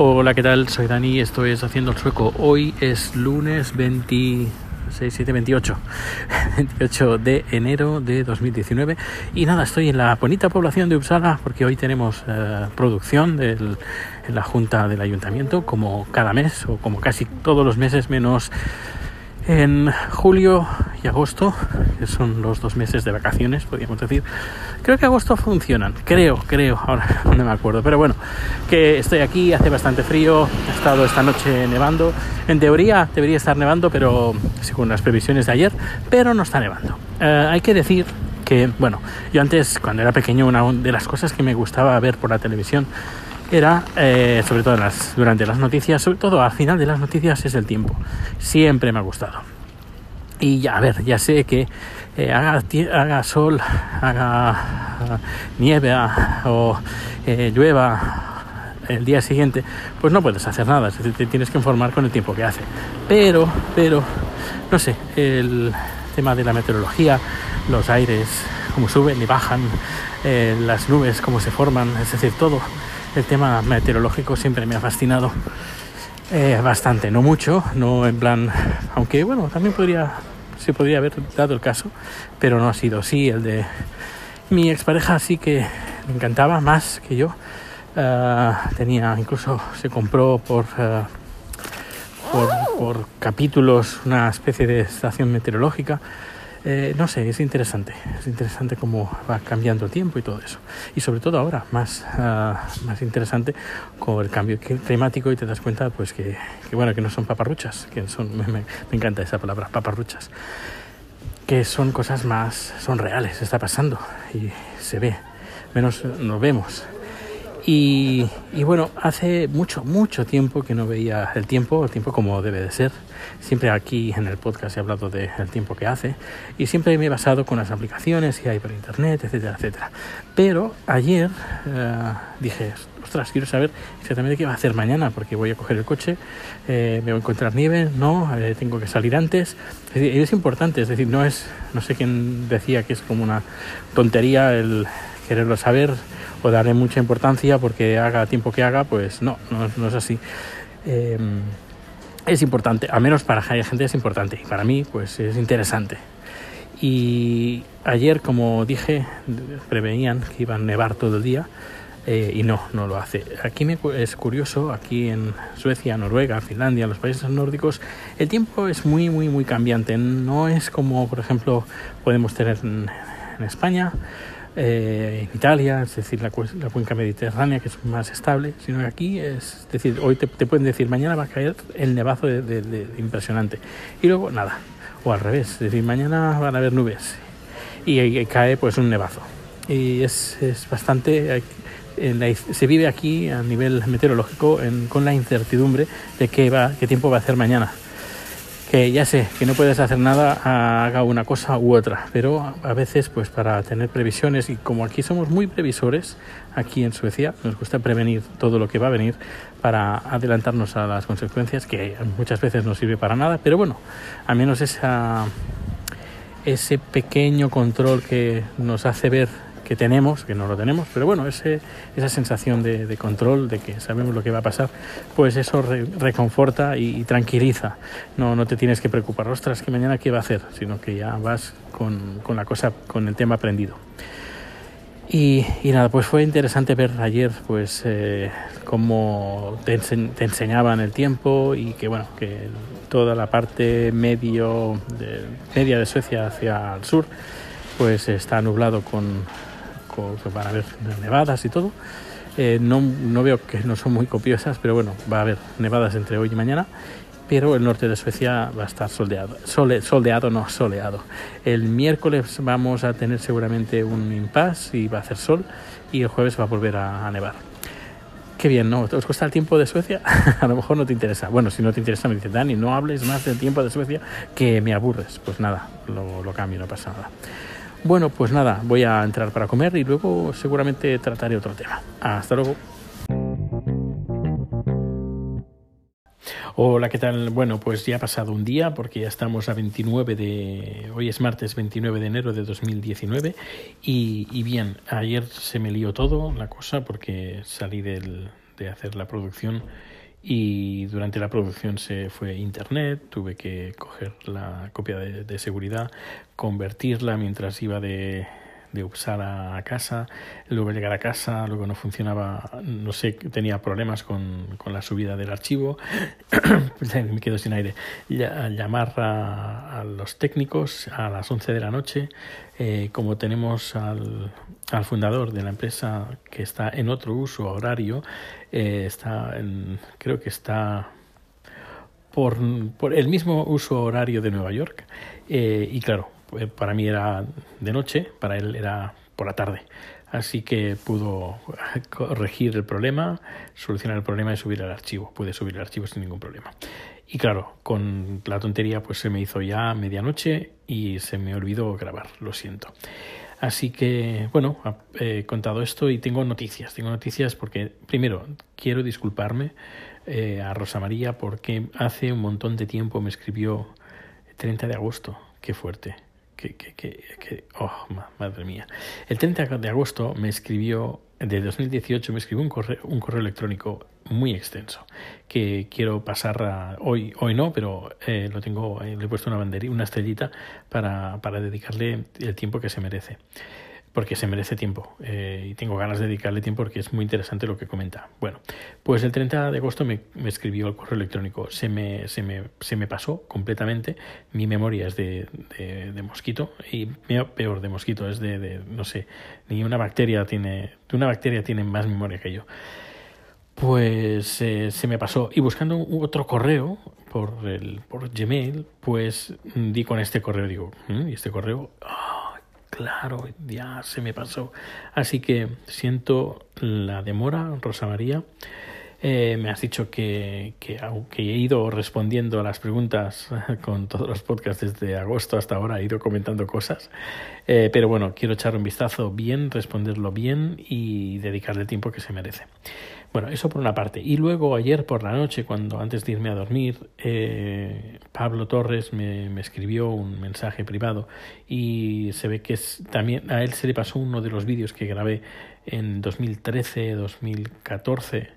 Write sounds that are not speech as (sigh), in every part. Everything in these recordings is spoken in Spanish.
Hola, ¿qué tal? Soy Dani, esto es Haciendo el Sueco. Hoy es lunes 26, 7, 28, 28 de enero de 2019 y nada, estoy en la bonita población de Uppsala porque hoy tenemos eh, producción del, en la Junta del Ayuntamiento como cada mes o como casi todos los meses menos en julio y agosto, que son los dos meses de vacaciones, podríamos decir. Creo que agosto funcionan, creo, creo, ahora (laughs) no me acuerdo, pero bueno, que estoy aquí, hace bastante frío, ha estado esta noche nevando. En teoría debería estar nevando, pero según las previsiones de ayer, pero no está nevando. Eh, hay que decir que, bueno, yo antes, cuando era pequeño, una de las cosas que me gustaba ver por la televisión era, eh, sobre todo las, durante las noticias, sobre todo al final de las noticias, es el tiempo. Siempre me ha gustado. Y ya, a ver, ya sé que eh, haga, sol, haga nieve ah, o eh, llueva el día siguiente, pues no puedes hacer nada, es decir, te tienes que informar con el tiempo que hace. Pero, pero, no sé, el tema de la meteorología, los aires, cómo suben y bajan, las nubes, cómo se forman, es decir, todo el tema meteorológico siempre me ha fascinado eh, bastante, no mucho, no en plan, aunque bueno, también podría, se podría haber dado el caso, pero no ha sido así. El de mi expareja sí que me encantaba más que yo. Uh, tenía, incluso se compró por, uh, por, por capítulos una especie de estación meteorológica eh, no sé, es interesante, es interesante cómo va cambiando el tiempo y todo eso. Y sobre todo ahora, más, uh, más interesante con el cambio climático y te das cuenta pues que, bueno, que no son paparruchas, que son, (laughs) me, me, encanta esa palabra, paparruchas, que son cosas más, son reales, está pasando y se ve, menos nos vemos. Y, y, bueno, hace mucho, mucho tiempo que no veía el tiempo, el tiempo como debe de ser. Siempre aquí en el podcast he hablado del de tiempo que hace y siempre me he basado con las aplicaciones que hay por internet, etcétera, etcétera. Pero ayer uh, dije, ostras, quiero saber exactamente qué va a hacer mañana porque voy a coger el coche, eh, me voy a encontrar nieve, no, eh, tengo que salir antes. Es, decir, es importante, es decir, no es, no sé quién decía que es como una tontería el quererlo saber o darle mucha importancia porque haga tiempo que haga, pues no, no, no es así. Eh, es importante, al menos para gente es importante y para mí pues es interesante. Y ayer, como dije, prevenían que iba a nevar todo el día eh, y no, no lo hace. Aquí me, es curioso, aquí en Suecia, Noruega, Finlandia, los países nórdicos, el tiempo es muy, muy, muy cambiante. No es como, por ejemplo, podemos tener en, en España eh, en Italia, es decir, la, la, cuenca mediterránea, que es más estable, sino que aquí es, decir, hoy te, pueden decir, mañana va a caer el nevazo de, impresionante, y luego nada, o al revés, es decir, mañana van a haber nubes y, cae pues un nevazo. Y es, es bastante, se vive aquí a nivel meteorológico en, con la incertidumbre de qué, va, qué tiempo va a hacer mañana que ya sé que no puedes hacer nada, haga una cosa u otra, pero a veces pues para tener previsiones y como aquí somos muy previsores, aquí en Suecia nos gusta prevenir todo lo que va a venir para adelantarnos a las consecuencias que muchas veces no sirve para nada, pero bueno, al menos esa, ese pequeño control que nos hace ver que tenemos, que no lo tenemos, pero bueno, ese, esa sensación de, de, control, de que sabemos lo que va a pasar, pues eso re, reconforta y, y, tranquiliza. No, no te tienes que preocupar, ostras, que mañana qué va a hacer, sino que ya vas con, con la cosa, con el tema aprendido. Y, y, nada, pues fue interesante ver ayer pues eh, cómo te, te, enseñaban el tiempo y que bueno, que toda la parte medio de, media de Suecia hacia el sur pues está nublado con, que van a haber nevadas y todo. Eh, no, no, veo que no son muy copiosas, pero bueno, va a haber nevadas entre hoy y mañana. Pero el norte de Suecia va a estar soldeado, sole, soldeado, no soleado. El miércoles vamos a tener seguramente un impasse y va a hacer sol, y el jueves va a volver a, a nevar. Qué bien, ¿no? ¿Os cuesta el tiempo de Suecia? (laughs) a lo mejor no te interesa. Bueno, si no te interesa, me dice Dani, no hables más del tiempo de Suecia que me aburres. Pues nada, lo, lo cambio, no pasa nada. Bueno, pues nada, voy a entrar para comer y luego seguramente trataré otro tema. Hasta luego. Hola, ¿qué tal? Bueno, pues ya ha pasado un día porque ya estamos a 29 de... Hoy es martes 29 de enero de 2019 y, y bien, ayer se me lió todo la cosa porque salí del, de hacer la producción y durante la producción se fue internet, tuve que coger la copia de, seguridad, convertirla mientras iba de, de Uppsala a casa, luego llegar a casa, luego no funcionaba, no sé, tenía problemas con, con la subida del archivo, (coughs) me quedo sin aire, llamar a, los técnicos a las 11 de la noche, eh, como tenemos al, al, fundador de la empresa que está en otro uso horario, eh, está creo que está por, por, el mismo uso horario de Nueva York, eh, y claro, pues, para mí era de noche, para él era por la tarde. Así que pudo corregir el problema, solucionar el problema y subir el archivo. Puede subir el archivo sin ningún problema. Y claro, con la tontería pues se me hizo ya medianoche y se me olvidó grabar, lo siento. Así que, bueno, he contado esto y tengo noticias. Tengo noticias porque, primero, quiero disculparme eh, a Rosa María porque hace un montón de tiempo me escribió 30 de agosto. Qué fuerte que, que, que, oh, madre mía. El 30 de agosto me escribió, de 2018, me escribió un correo, un correo electrónico muy extenso que quiero pasar a, hoy, hoy no, pero eh, lo tengo, eh, le he puesto una banderita, una estrellita para, para dedicarle el tiempo que se merece porque se merece tiempo eh, y tengo ganas de dedicarle tiempo porque es muy interesante lo que comenta. Bueno, pues el 30 de agosto me, escribió el correo electrónico, se me, se me, se me pasó completamente, mi memoria es de, de, mosquito y peor de mosquito, es de, no sé, ni una bacteria tiene, una bacteria tiene más memoria que yo. Pues eh, se me pasó y buscando otro correo por, el, por Gmail, pues di con este correo, digo, mm, ¿y este correo? Claro, ya se me pasó. Así que siento la demora, Rosa María. Eh, me has dicho que, que, aunque he ido respondiendo a las preguntas (laughs) con todos los podcasts desde agosto hasta ahora, he ido comentando cosas. Eh, pero bueno, quiero echar un vistazo bien, responderlo bien y dedicarle el tiempo que se merece. Bueno, eso por una parte. Y luego ayer por la noche, cuando antes de irme a dormir, eh, Pablo Torres me, me, escribió un mensaje privado y se ve que es, también a él se le pasó uno de los vídeos que grabé en 2013, 2014.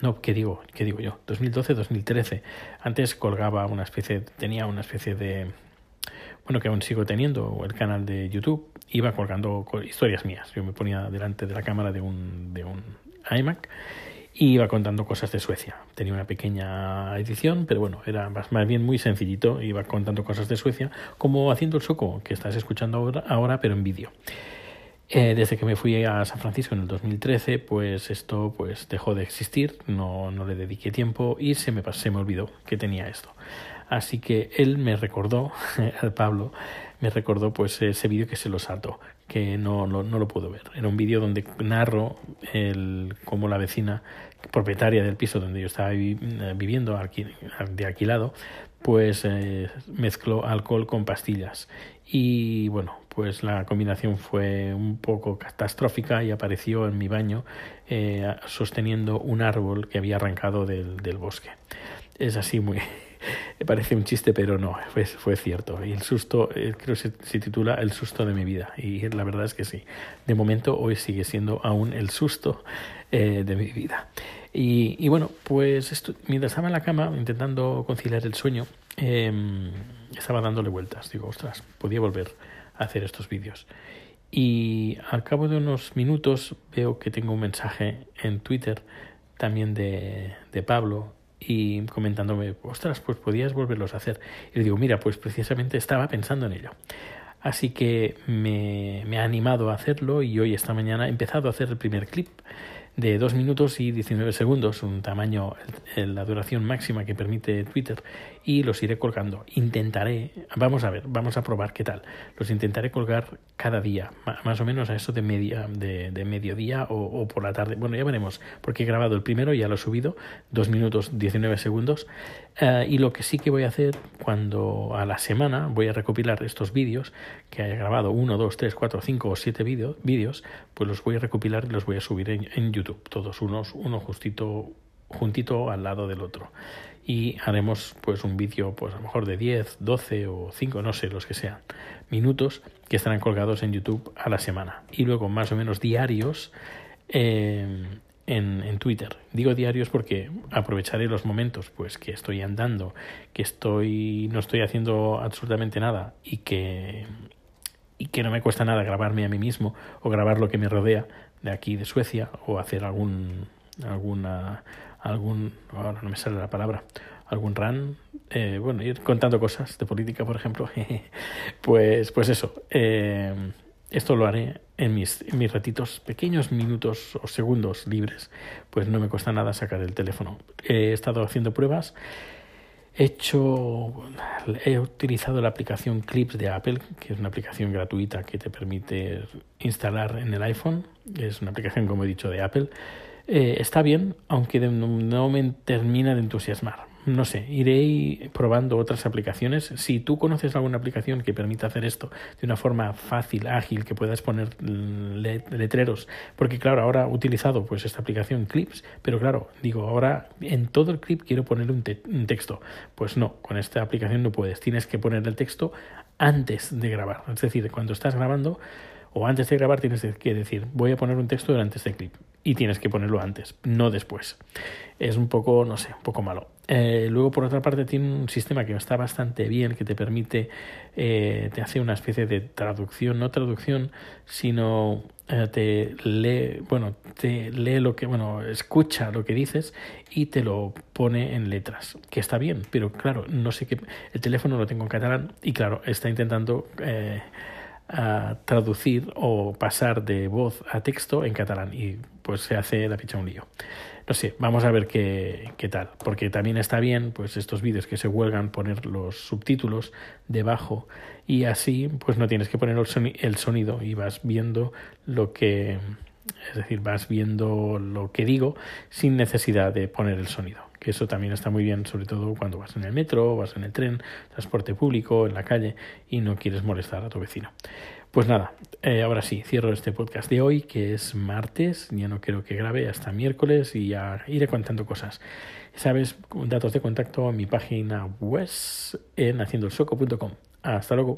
No, ¿qué digo? ¿Qué digo yo? 2012, 2013. Antes colgaba una especie, tenía una especie de, bueno, que aún sigo teniendo, el canal de YouTube, iba colgando historias mías. Yo me ponía delante de la cámara de un, de un iMac y iba contando cosas de Suecia. Tenía una pequeña edición, pero bueno, era más, bien muy sencillito. Iba contando cosas de Suecia, como haciendo el soco que estás escuchando ahora, ahora pero en vídeo. Eh, desde que me fui a San Francisco en el 2013, pues esto pues dejó de existir, no, no le dediqué tiempo y se me, se me olvidó que tenía esto. Así que él me recordó, (laughs) Pablo, me recordó pues ese vídeo que se lo saltó, que no, no, no lo puedo ver. Era un vídeo donde narro el, cómo la vecina propietaria del piso donde yo estaba viviendo de alquilado, pues eh, mezcló alcohol con pastillas. Y bueno, pues la combinación fue un poco catastrófica y apareció en mi baño eh, sosteniendo un árbol que había arrancado del, del bosque. Es así muy, (laughs) parece un chiste, pero no, fue, fue cierto. Y el susto, eh, creo que se, titula El susto de mi vida. Y la verdad es que sí. De momento, hoy sigue siendo aún el susto eh, de mi vida. Y, y bueno, pues mientras estaba en la cama intentando conciliar el sueño, em, estaba dándole vueltas. Digo, ostras, podía volver a hacer estos vídeos. Y al cabo de unos minutos veo que tengo un mensaje en Twitter también de, de Pablo y comentándome, ostras, pues podías volverlos a hacer. Y le digo, mira, pues precisamente estaba pensando en ello. Así que me, me ha animado a hacerlo y hoy, esta mañana, he empezado a hacer el primer clip de 2 minutos y 19 segundos, un tamaño, la duración máxima que permite Twitter, y los iré colgando. Intentaré, vamos a ver, vamos a probar qué tal. Los intentaré colgar cada día, más o menos a eso de media, de, de mediodía o, por la tarde. Bueno, ya veremos, porque he grabado el primero, ya lo he subido, 2 minutos 19 segundos. Eh, y lo que sí que voy a hacer cuando a la semana voy a recopilar estos vídeos que haya grabado, 1, 2, 3, 4, 5 o 7 vídeos, pues los voy a recopilar y los voy a subir en, en YouTube todos unos, uno justito, juntito al lado del otro. Y haremos pues un vídeo, pues a lo mejor de 10, 12 o 5, no sé, los que sean, minutos que estarán colgados en YouTube a la semana. Y luego más o menos diarios, eh, en, en, Twitter. Digo diarios porque aprovecharé los momentos pues que estoy andando, que estoy no estoy haciendo absolutamente nada y que y que no me cuesta nada grabarme a mí mismo o grabar lo que me rodea de aquí de Suecia o hacer algún alguna algún ahora no me sale la palabra algún run eh, bueno ir contando cosas de política por ejemplo (laughs) pues pues eso eh, esto lo haré en mis, mis ratitos, pequeños minutos o segundos libres, pues no me cuesta nada sacar el teléfono. He estado haciendo pruebas, he hecho, he utilizado la aplicación Clips de Apple, que es una aplicación gratuita que te permite instalar en el iPhone. Es una aplicación, como he dicho, de Apple. Eh, está bien, aunque no me termina de entusiasmar no sé, iré probando otras aplicaciones. Si tú conoces alguna aplicación que permita hacer esto de una forma fácil, ágil, que puedas poner letreros, porque claro, ahora he utilizado pues esta aplicación Clips, pero claro, digo, ahora en todo el clip quiero poner un, un texto. Pues no, con esta aplicación no puedes, tienes que poner el texto antes de grabar. Es decir, cuando estás grabando o antes de grabar tienes que decir voy a poner un texto durante este clip y tienes que ponerlo antes, no después. Es un poco, no sé, un poco malo. Eh, luego, por otra parte, tiene un sistema que está bastante bien, que te permite, eh, te hace una especie de traducción, no traducción, sino eh, te lee, bueno, te lee lo que, bueno, escucha lo que dices y te lo pone en letras, que está bien, pero claro, no sé qué, el teléfono lo tengo en catalán y claro, está intentando a traducir o pasar de voz a texto en catalán y pues se hace la picha un lío. No sé, vamos a ver qué, qué tal, porque también está bien pues estos vídeos que se huelgan poner los subtítulos debajo y así pues no tienes que poner el sonido y vas viendo lo que es decir, vas viendo lo que digo sin necesidad de poner el sonido. Que eso también está muy bien, sobre todo cuando vas en el metro, vas en el tren, transporte público, en la calle y no quieres molestar a tu vecino. Pues nada, eh, ahora sí, cierro este podcast de hoy, que es martes, ya no quiero que grabe hasta miércoles y ya iré contando cosas. Sabes, datos de contacto a mi página web en haciendoelsoco.com. Hasta luego.